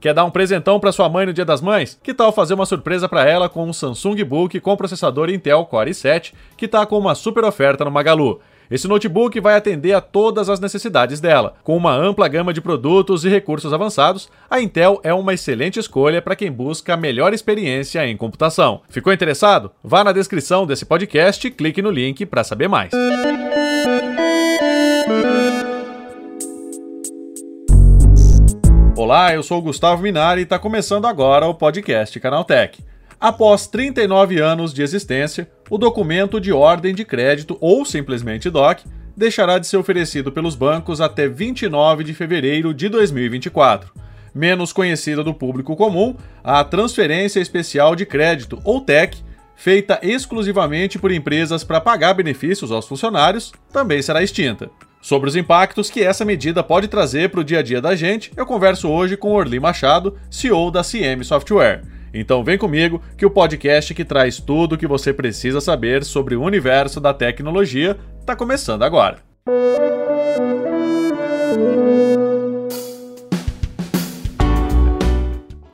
Quer dar um presentão para sua mãe no Dia das Mães? Que tal fazer uma surpresa para ela com um Samsung Book com processador Intel Core i7, que está com uma super oferta no Magalu? Esse notebook vai atender a todas as necessidades dela. Com uma ampla gama de produtos e recursos avançados, a Intel é uma excelente escolha para quem busca a melhor experiência em computação. Ficou interessado? Vá na descrição desse podcast e clique no link para saber mais. Olá, eu sou o Gustavo Minari e está começando agora o podcast Canaltech. Após 39 anos de existência, o documento de ordem de crédito, ou simplesmente DOC, deixará de ser oferecido pelos bancos até 29 de fevereiro de 2024. Menos conhecida do público comum, a Transferência Especial de Crédito, ou TEC, feita exclusivamente por empresas para pagar benefícios aos funcionários, também será extinta. Sobre os impactos que essa medida pode trazer para o dia a dia da gente, eu converso hoje com Orli Machado, CEO da CM Software. Então vem comigo que o podcast que traz tudo o que você precisa saber sobre o universo da tecnologia está começando agora.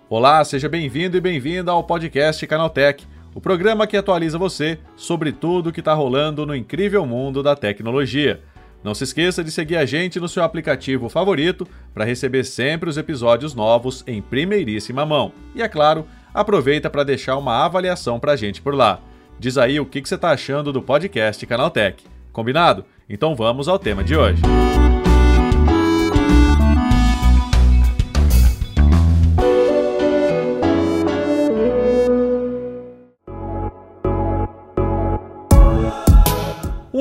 Olá, seja bem-vindo e bem-vinda ao podcast Canaltech, o programa que atualiza você sobre tudo o que está rolando no incrível mundo da tecnologia. Não se esqueça de seguir a gente no seu aplicativo favorito para receber sempre os episódios novos em primeiríssima mão. E é claro, aproveita para deixar uma avaliação para a gente por lá. Diz aí o que, que você está achando do podcast Canaltech. Combinado? Então vamos ao tema de hoje. Um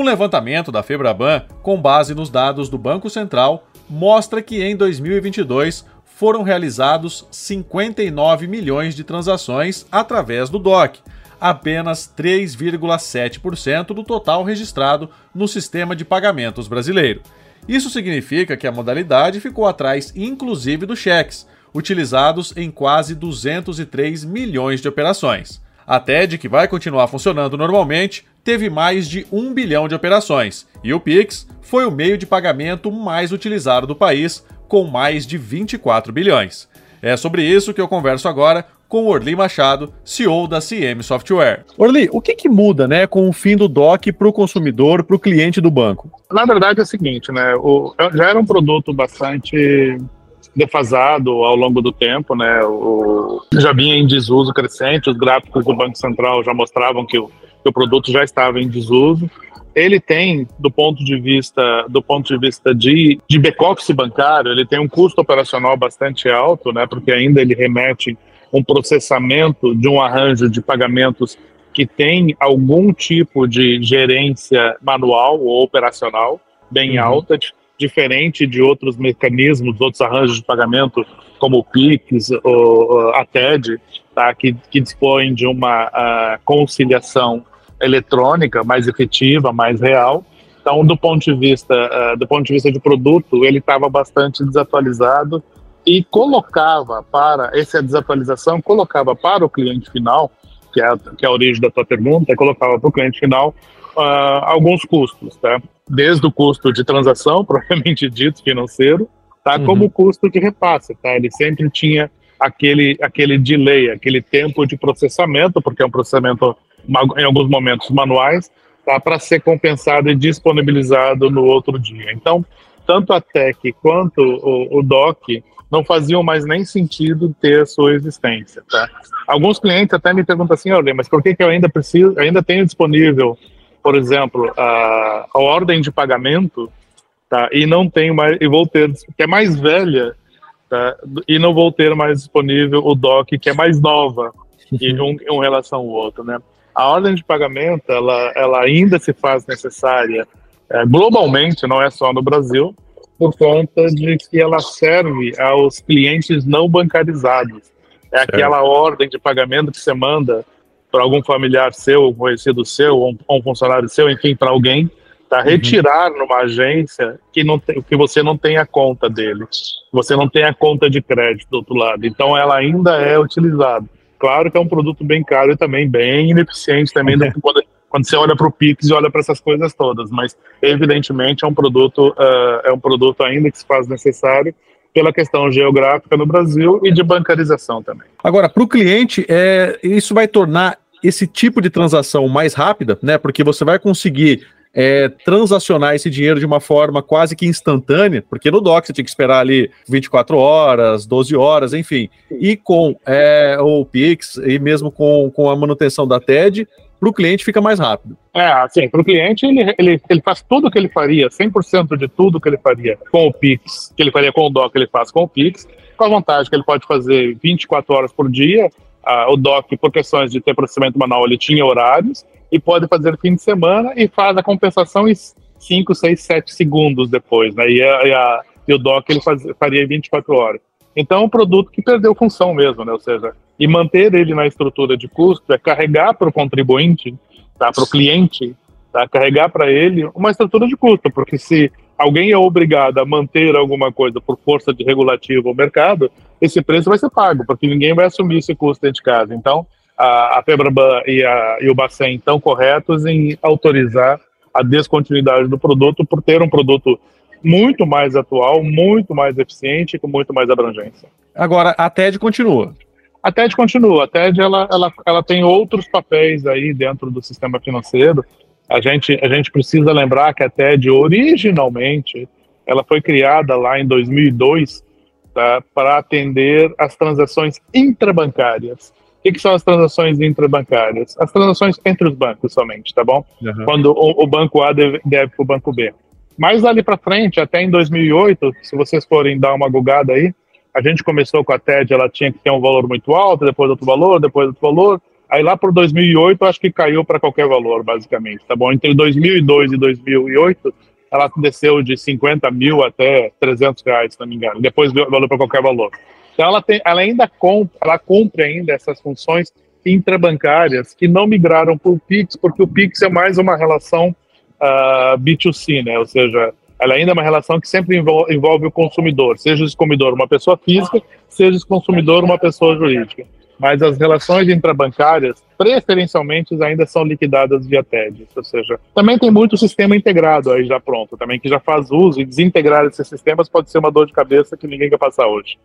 levantamento da Febraban, com base nos dados do Banco Central, mostra que em 2022 foram realizados 59 milhões de transações através do DOC, apenas 3,7% do total registrado no sistema de pagamentos brasileiro. Isso significa que a modalidade ficou atrás, inclusive, dos cheques, utilizados em quase 203 milhões de operações. A TED, que vai continuar funcionando normalmente, teve mais de 1 bilhão de operações, e o Pix foi o meio de pagamento mais utilizado do país, com mais de 24 bilhões. É sobre isso que eu converso agora com Orli Machado, CEO da CM Software. Orli, o que, que muda né, com o fim do DOC para o consumidor, para o cliente do banco? Na verdade é o seguinte, né, o, já era um produto bastante defasado ao longo do tempo, né, o, já vinha em desuso crescente, os gráficos do Banco Central já mostravam que o que o produto já estava em desuso. Ele tem, do ponto de vista do ponto de vista de, de back-office bancário, ele tem um custo operacional bastante alto, né, porque ainda ele remete um processamento de um arranjo de pagamentos que tem algum tipo de gerência manual ou operacional bem uhum. alta, diferente de outros mecanismos, outros arranjos de pagamento, como o PIX ou a TED, tá, que, que dispõem de uma conciliação eletrônica mais efetiva, mais real. Então, do ponto de vista uh, do ponto de vista de produto, ele estava bastante desatualizado e colocava para essa desatualização colocava para o cliente final, que é a, que é a origem da tua pergunta, colocava para o cliente final uh, alguns custos, tá? Desde o custo de transação, propriamente dito, financeiro, tá? Uhum. Como o custo de repasse, tá? Ele sempre tinha aquele aquele delay, aquele tempo de processamento, porque é um processamento em alguns momentos manuais, tá, para ser compensado e disponibilizado no outro dia. Então, tanto a TEC quanto o, o DOC não faziam mais nem sentido ter a sua existência. Tá? Alguns clientes até me perguntam assim, olha, mas por que, que eu ainda preciso, ainda tenho disponível, por exemplo, a, a ordem de pagamento, tá? E não tenho mais, e vou ter, que é mais velha, tá? E não vou ter mais disponível o DOC, que é mais nova, em, um, em relação ao outro, né? a ordem de pagamento ela, ela ainda se faz necessária é, globalmente, não é só no Brasil, por conta de que ela serve aos clientes não bancarizados. É aquela ordem de pagamento que você manda para algum familiar seu, conhecido seu, ou um, um funcionário seu, enfim, para alguém, uhum. retirar numa agência que, não tem, que você não tem a conta dele, você não tem a conta de crédito do outro lado. Então, ela ainda é utilizada. Claro que é um produto bem caro e também bem ineficiente também é. quando, quando você olha para o Pix e olha para essas coisas todas, mas evidentemente é um produto uh, é um produto ainda que se faz necessário pela questão geográfica no Brasil e de bancarização também. Agora, para o cliente, é, isso vai tornar esse tipo de transação mais rápida, né? Porque você vai conseguir é, transacionar esse dinheiro de uma forma quase que instantânea, porque no DOC você tinha que esperar ali 24 horas, 12 horas, enfim. E com é, o Pix e mesmo com, com a manutenção da TED, para o cliente fica mais rápido. É, assim, para o cliente ele, ele, ele faz tudo o que ele faria, 100% de tudo que ele faria com o Pix, que ele faria com o DOC, ele faz com o Pix, com a vantagem que ele pode fazer 24 horas por dia, o DOC, por questões de ter processamento manual, ele tinha horários, e pode fazer fim de semana e faz a compensação em 5, 6, 7 segundos depois, né? E, a, e, a, e o DOC ele faz, faria em 24 horas. Então, é um produto que perdeu função mesmo, né? Ou seja, e manter ele na estrutura de custo é carregar para o contribuinte, tá? para o cliente, tá? carregar para ele uma estrutura de custo, porque se alguém é obrigado a manter alguma coisa por força de regulativo ou mercado, esse preço vai ser pago, porque ninguém vai assumir esse custo dentro de casa. Então, a, a FEBRABAN e, a, e o Bacen estão corretos em autorizar a descontinuidade do produto por ter um produto muito mais atual, muito mais eficiente e com muito mais abrangência. Agora, a TED continua. A TED continua. A TED ela, ela, ela tem outros papéis aí dentro do sistema financeiro. A gente, a gente precisa lembrar que a TED originalmente ela foi criada lá em 2002 tá, para atender as transações intrabancárias. O que, são as transações intrabancárias? As transações entre os bancos somente, tá bom? Uhum. Quando o, o, banco A deve, deve para o banco B. Mas ali para frente, até em 2008, se vocês forem dar uma gugada aí, a gente começou com a TED, ela tinha que ter um valor muito alto, depois outro valor, depois outro valor. Aí lá por 2008, acho que caiu para qualquer valor, basicamente, tá bom? Entre 2002 e 2008, ela desceu de 50 mil até 300 reais, se não me engano. Depois valor para qualquer valor. Então ela, tem, ela ainda compra, ela cumpre ainda essas funções intrabancárias que não migraram para o Pix, porque o Pix é mais uma relação uh, ah, B2C, né? Ou seja, ela ainda é uma relação que sempre envolve, envolve o consumidor, seja esse consumidor uma pessoa física, seja esse consumidor uma pessoa jurídica. Mas as relações intrabancárias, preferencialmente, ainda são liquidadas via TED. Ou seja, também tem muito sistema integrado aí já pronto, também que já faz uso e desintegrar esses sistemas pode ser uma dor de cabeça que ninguém quer passar hoje.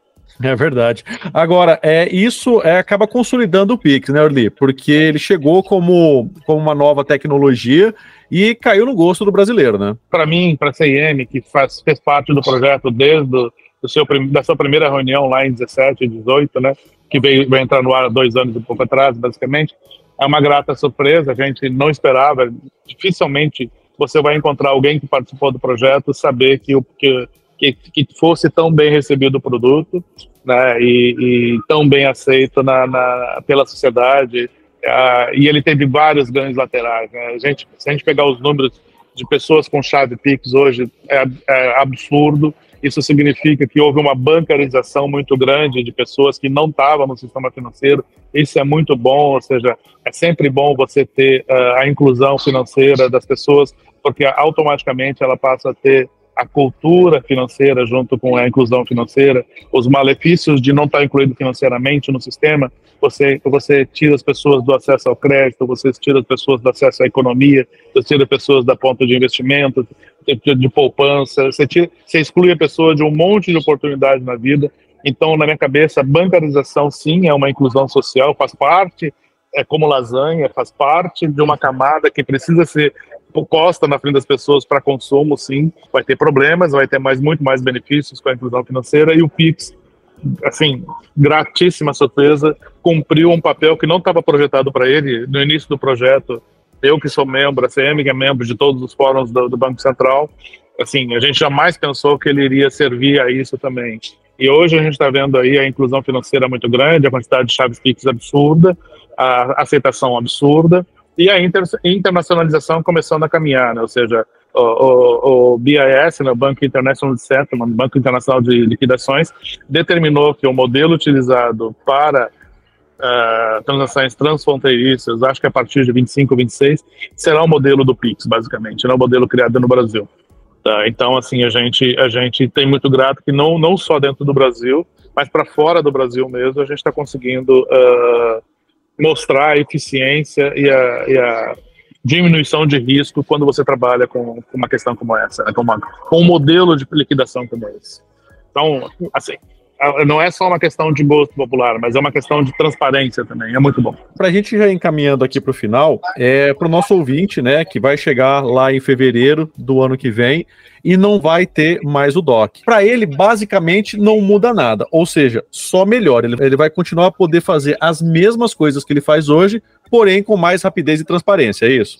É verdade. Agora, é, isso é, acaba consolidando o Pix, né, Orly? Porque ele chegou como, como uma nova tecnologia e caiu no gosto do brasileiro, né? Para mim, para a CIM, que faz, fez parte do projeto desde do seu, da sua primeira reunião lá em 17 e 18, né? Que veio, veio entrar no ar há dois anos e pouco atrás, basicamente. É uma grata surpresa, a gente não esperava. Dificilmente você vai encontrar alguém que participou do projeto saber que o que, que, que fosse tão bem recebido o produto, né? E, e tão bem aceito na, na pela sociedade Uh, e ele teve vários ganhos laterais. Né? A gente, se a gente pegar os números de pessoas com chave Pix hoje, é, é, absurdo. Isso significa que houve uma bancarização muito grande de pessoas que não estavam no sistema financeiro. Isso é muito bom, ou seja, é sempre bom você ter uh, a inclusão financeira das pessoas, porque automaticamente ela passa a ter a cultura financeira junto com a inclusão financeira, os malefícios de não estar incluído financeiramente no sistema, você, você tira as pessoas do acesso ao crédito, você tira as pessoas do acesso à economia, você tira pessoas da ponta de investimento, de, de poupança, você, tira, você exclui a pessoa de um monte de oportunidades na vida. Então, na minha cabeça, bancarização, sim, é uma inclusão social, faz parte, é como lasanha, faz parte de uma camada que precisa ser posta na frente das pessoas para consumo, sim, vai ter problemas, vai ter mais, muito mais benefícios com a inclusão financeira e o Pix, assim, gratíssima surpresa, cumpriu um papel que não estava projetado para ele no início do projeto. Eu que sou membro, a CM que é membro de todos os fóruns do, do Banco Central, assim, a gente jamais pensou que ele iria servir a isso também. E hoje a gente está vendo aí a inclusão financeira muito grande, a quantidade de chaves Pix absurda, a aceitação absurda, e a inter, internacionalização começando a caminhar, né? ou seja, o, o, o BIS, né, o Banco International de Settlement, Banco Internacional de Liquidações, determinou que o modelo utilizado para uh, transações transfronteiriças, acho que a partir de 25, 26, será o modelo do PIX, basicamente, não o modelo criado no Brasil. Tá? Então, assim, a gente, a gente tem muito grato que não, não só dentro do Brasil, mas para fora do Brasil mesmo, a gente está conseguindo uh, mostrar a eficiência e a, e a, diminuição de risco quando você trabalha com, uma questão como essa, né? com, uma, com um modelo de liquidação como esse. Então, assim, não é só uma questão de gosto popular, mas é uma questão de transparência também. É muito bom. Para a gente já encaminhando aqui para o final, é para o nosso ouvinte, né, que vai chegar lá em fevereiro do ano que vem e não vai ter mais o DOC. Para ele, basicamente, não muda nada, ou seja, só melhora. Ele, ele vai continuar a poder fazer as mesmas coisas que ele faz hoje, porém com mais rapidez e transparência, é isso?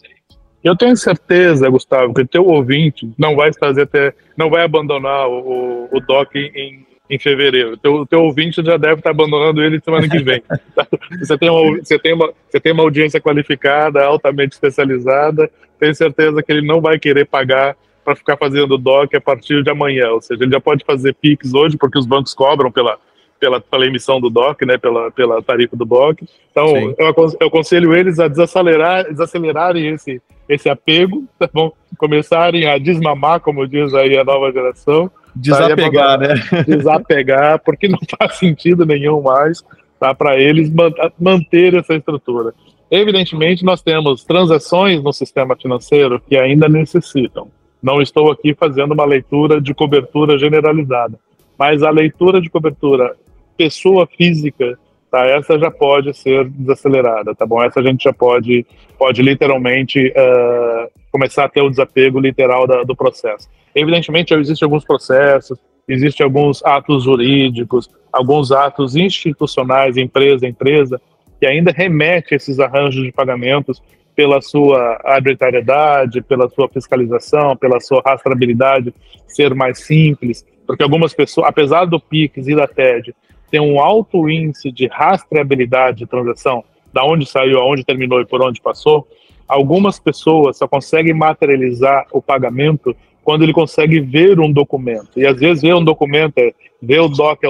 Eu tenho certeza, Gustavo, que o teu ouvinte não vai fazer até, não vai abandonar o, o DOC em em fevereiro. Teu, teu ouvinte já deve estar abandonando ele semana que vem. você, tem uma, você, tem uma, você tem uma audiência qualificada, altamente especializada, tenho certeza que ele não vai querer pagar para ficar fazendo DOC a partir de amanhã. Ou seja, ele já pode fazer PIX hoje, porque os bancos cobram pela, pela, pela emissão do DOC, né, pela, pela tarifa do DOC. Então, eu, eu aconselho eles a desacelerar, desacelerarem esse, esse apego, tá bom? começarem a desmamar, como diz aí a nova geração, Desapegar, né? Desapegar, porque não faz sentido nenhum mais tá, para eles manter essa estrutura. Evidentemente, nós temos transações no sistema financeiro que ainda necessitam. Não estou aqui fazendo uma leitura de cobertura generalizada, mas a leitura de cobertura pessoa física, tá, essa já pode ser desacelerada, tá bom? Essa a gente já pode, pode literalmente uh, começar a ter o desapego literal da, do processo. Evidentemente, existem alguns processos, existem alguns atos jurídicos, alguns atos institucionais, empresa a empresa, que ainda remete esses arranjos de pagamentos pela sua arbitrariedade, pela sua fiscalização, pela sua rastreabilidade ser mais simples, porque algumas pessoas, apesar do PIX e da TED, ter um alto índice de rastreabilidade de transação, da onde saiu, aonde terminou e por onde passou, algumas pessoas só conseguem materializar o pagamento quando ele consegue ver um documento. E às vezes ver um documento é ver o DOC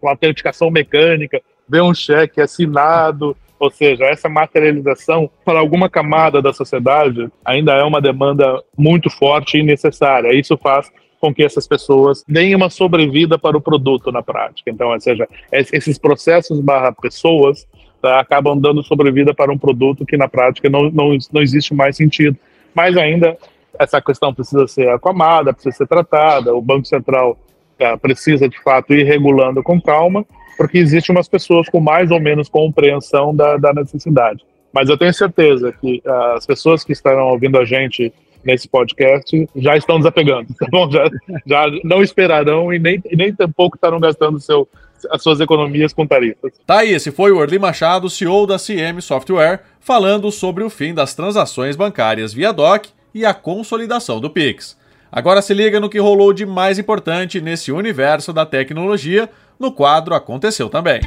com autenticação mecânica, ver um cheque assinado, ou seja, essa materialização para alguma camada da sociedade ainda é uma demanda muito forte e necessária. Isso faz com que essas pessoas deem uma sobrevida para o produto na prática. Então, ou seja, esses processos barra pessoas tá, acabam dando sobrevida para um produto que na prática não, não, não existe mais sentido. Mas ainda essa questão precisa ser acalmada, precisa ser tratada, o Banco Central é, precisa, de fato, ir regulando com calma, porque existem umas pessoas com mais ou menos compreensão da, da necessidade. Mas eu tenho certeza que uh, as pessoas que estarão ouvindo a gente nesse podcast já estão desapegando, tá bom? Já, já não esperarão e nem, e nem tampouco estarão gastando seu, as suas economias com tarifas. Tá aí, esse foi o Orly Machado, CEO da CM Software, falando sobre o fim das transações bancárias via DOC e a consolidação do Pix. Agora se liga no que rolou de mais importante nesse universo da tecnologia no quadro Aconteceu Também.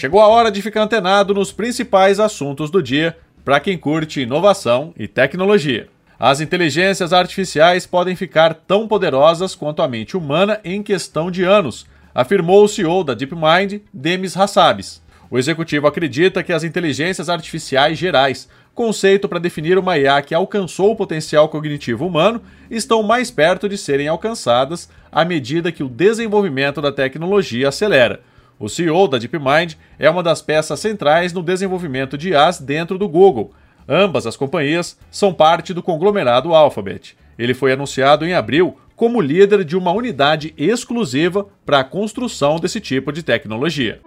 Chegou a hora de ficar antenado nos principais assuntos do dia para quem curte inovação e tecnologia. As inteligências artificiais podem ficar tão poderosas quanto a mente humana em questão de anos, afirmou o CEO da DeepMind, Demis Hassabis. O executivo acredita que as inteligências artificiais gerais, conceito para definir uma IA que alcançou o potencial cognitivo humano, estão mais perto de serem alcançadas à medida que o desenvolvimento da tecnologia acelera. O CEO da DeepMind é uma das peças centrais no desenvolvimento de IAs dentro do Google. Ambas as companhias são parte do conglomerado Alphabet. Ele foi anunciado em abril como líder de uma unidade exclusiva para a construção desse tipo de tecnologia.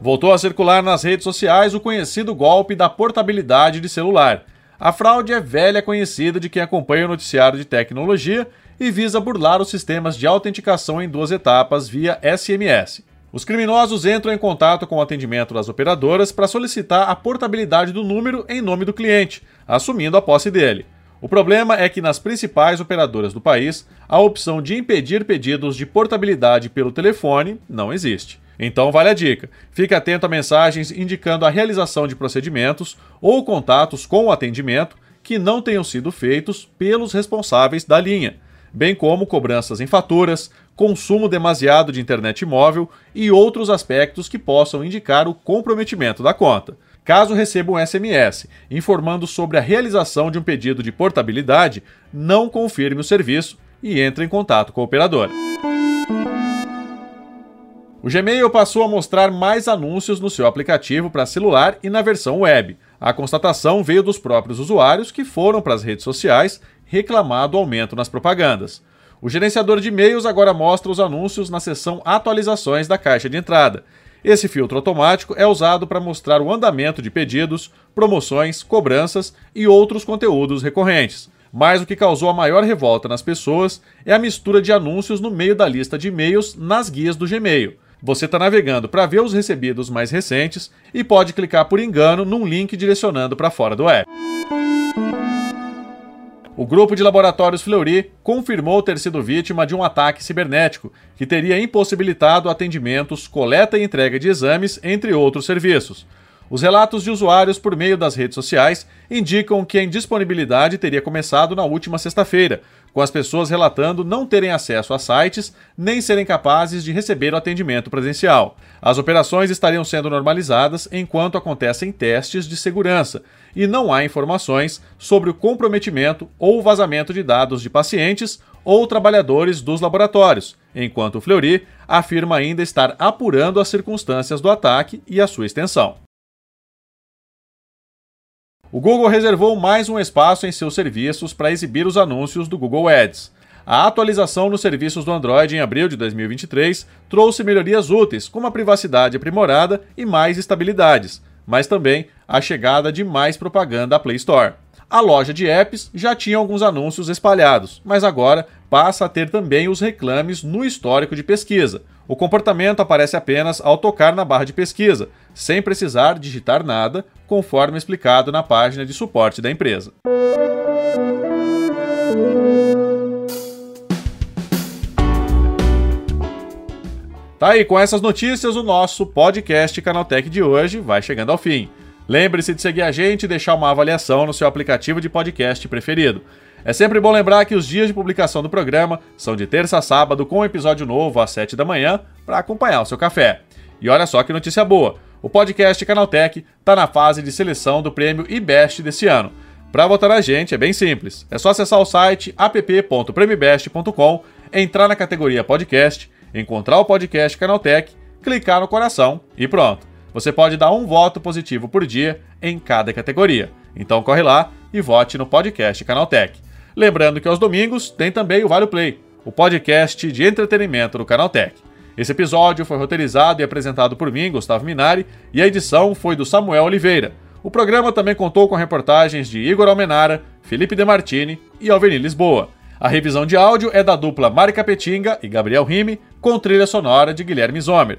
Voltou a circular nas redes sociais o conhecido golpe da portabilidade de celular. A fraude é velha conhecida de quem acompanha o noticiário de tecnologia e visa burlar os sistemas de autenticação em duas etapas via SMS. Os criminosos entram em contato com o atendimento das operadoras para solicitar a portabilidade do número em nome do cliente, assumindo a posse dele. O problema é que nas principais operadoras do país, a opção de impedir pedidos de portabilidade pelo telefone não existe. Então vale a dica. Fique atento a mensagens indicando a realização de procedimentos ou contatos com o atendimento que não tenham sido feitos pelos responsáveis da linha, bem como cobranças em faturas, consumo demasiado de internet móvel e outros aspectos que possam indicar o comprometimento da conta. Caso receba um SMS informando sobre a realização de um pedido de portabilidade, não confirme o serviço e entre em contato com a operadora. O Gmail passou a mostrar mais anúncios no seu aplicativo para celular e na versão web. A constatação veio dos próprios usuários que foram para as redes sociais reclamar do aumento nas propagandas. O gerenciador de e-mails agora mostra os anúncios na seção Atualizações da caixa de entrada. Esse filtro automático é usado para mostrar o andamento de pedidos, promoções, cobranças e outros conteúdos recorrentes. Mas o que causou a maior revolta nas pessoas é a mistura de anúncios no meio da lista de e-mails nas guias do Gmail. Você está navegando para ver os recebidos mais recentes e pode clicar por engano num link direcionando para fora do app. O grupo de laboratórios Fleury confirmou ter sido vítima de um ataque cibernético que teria impossibilitado atendimentos, coleta e entrega de exames, entre outros serviços. Os relatos de usuários por meio das redes sociais indicam que a indisponibilidade teria começado na última sexta-feira, com as pessoas relatando não terem acesso a sites nem serem capazes de receber o atendimento presencial. As operações estariam sendo normalizadas enquanto acontecem testes de segurança e não há informações sobre o comprometimento ou vazamento de dados de pacientes ou trabalhadores dos laboratórios, enquanto o Fleury afirma ainda estar apurando as circunstâncias do ataque e a sua extensão. O Google reservou mais um espaço em seus serviços para exibir os anúncios do Google Ads. A atualização nos serviços do Android em abril de 2023 trouxe melhorias úteis, como a privacidade aprimorada e mais estabilidades, mas também a chegada de mais propaganda à Play Store. A loja de apps já tinha alguns anúncios espalhados, mas agora passa a ter também os reclames no histórico de pesquisa. O comportamento aparece apenas ao tocar na barra de pesquisa, sem precisar digitar nada, conforme explicado na página de suporte da empresa. Tá aí, com essas notícias, o nosso podcast Canaltech de hoje vai chegando ao fim. Lembre-se de seguir a gente e deixar uma avaliação no seu aplicativo de podcast preferido. É sempre bom lembrar que os dias de publicação do programa são de terça a sábado, com um episódio novo às 7 da manhã, para acompanhar o seu café. E olha só que notícia boa: o podcast Canaltech está na fase de seleção do prêmio IBEST desse ano. Para votar a gente é bem simples, é só acessar o site app.premibest.com, entrar na categoria podcast encontrar o podcast Canaltech, clicar no coração e pronto. Você pode dar um voto positivo por dia em cada categoria. Então corre lá e vote no podcast Canaltech. Lembrando que aos domingos tem também o Vale Play, o podcast de entretenimento do Canaltech. Esse episódio foi roteirizado e apresentado por mim, Gustavo Minari, e a edição foi do Samuel Oliveira. O programa também contou com reportagens de Igor Almenara, Felipe Demartini e Alvenir Lisboa. A revisão de áudio é da dupla Mari Capetinga e Gabriel Rime, com trilha sonora de Guilherme Zomer.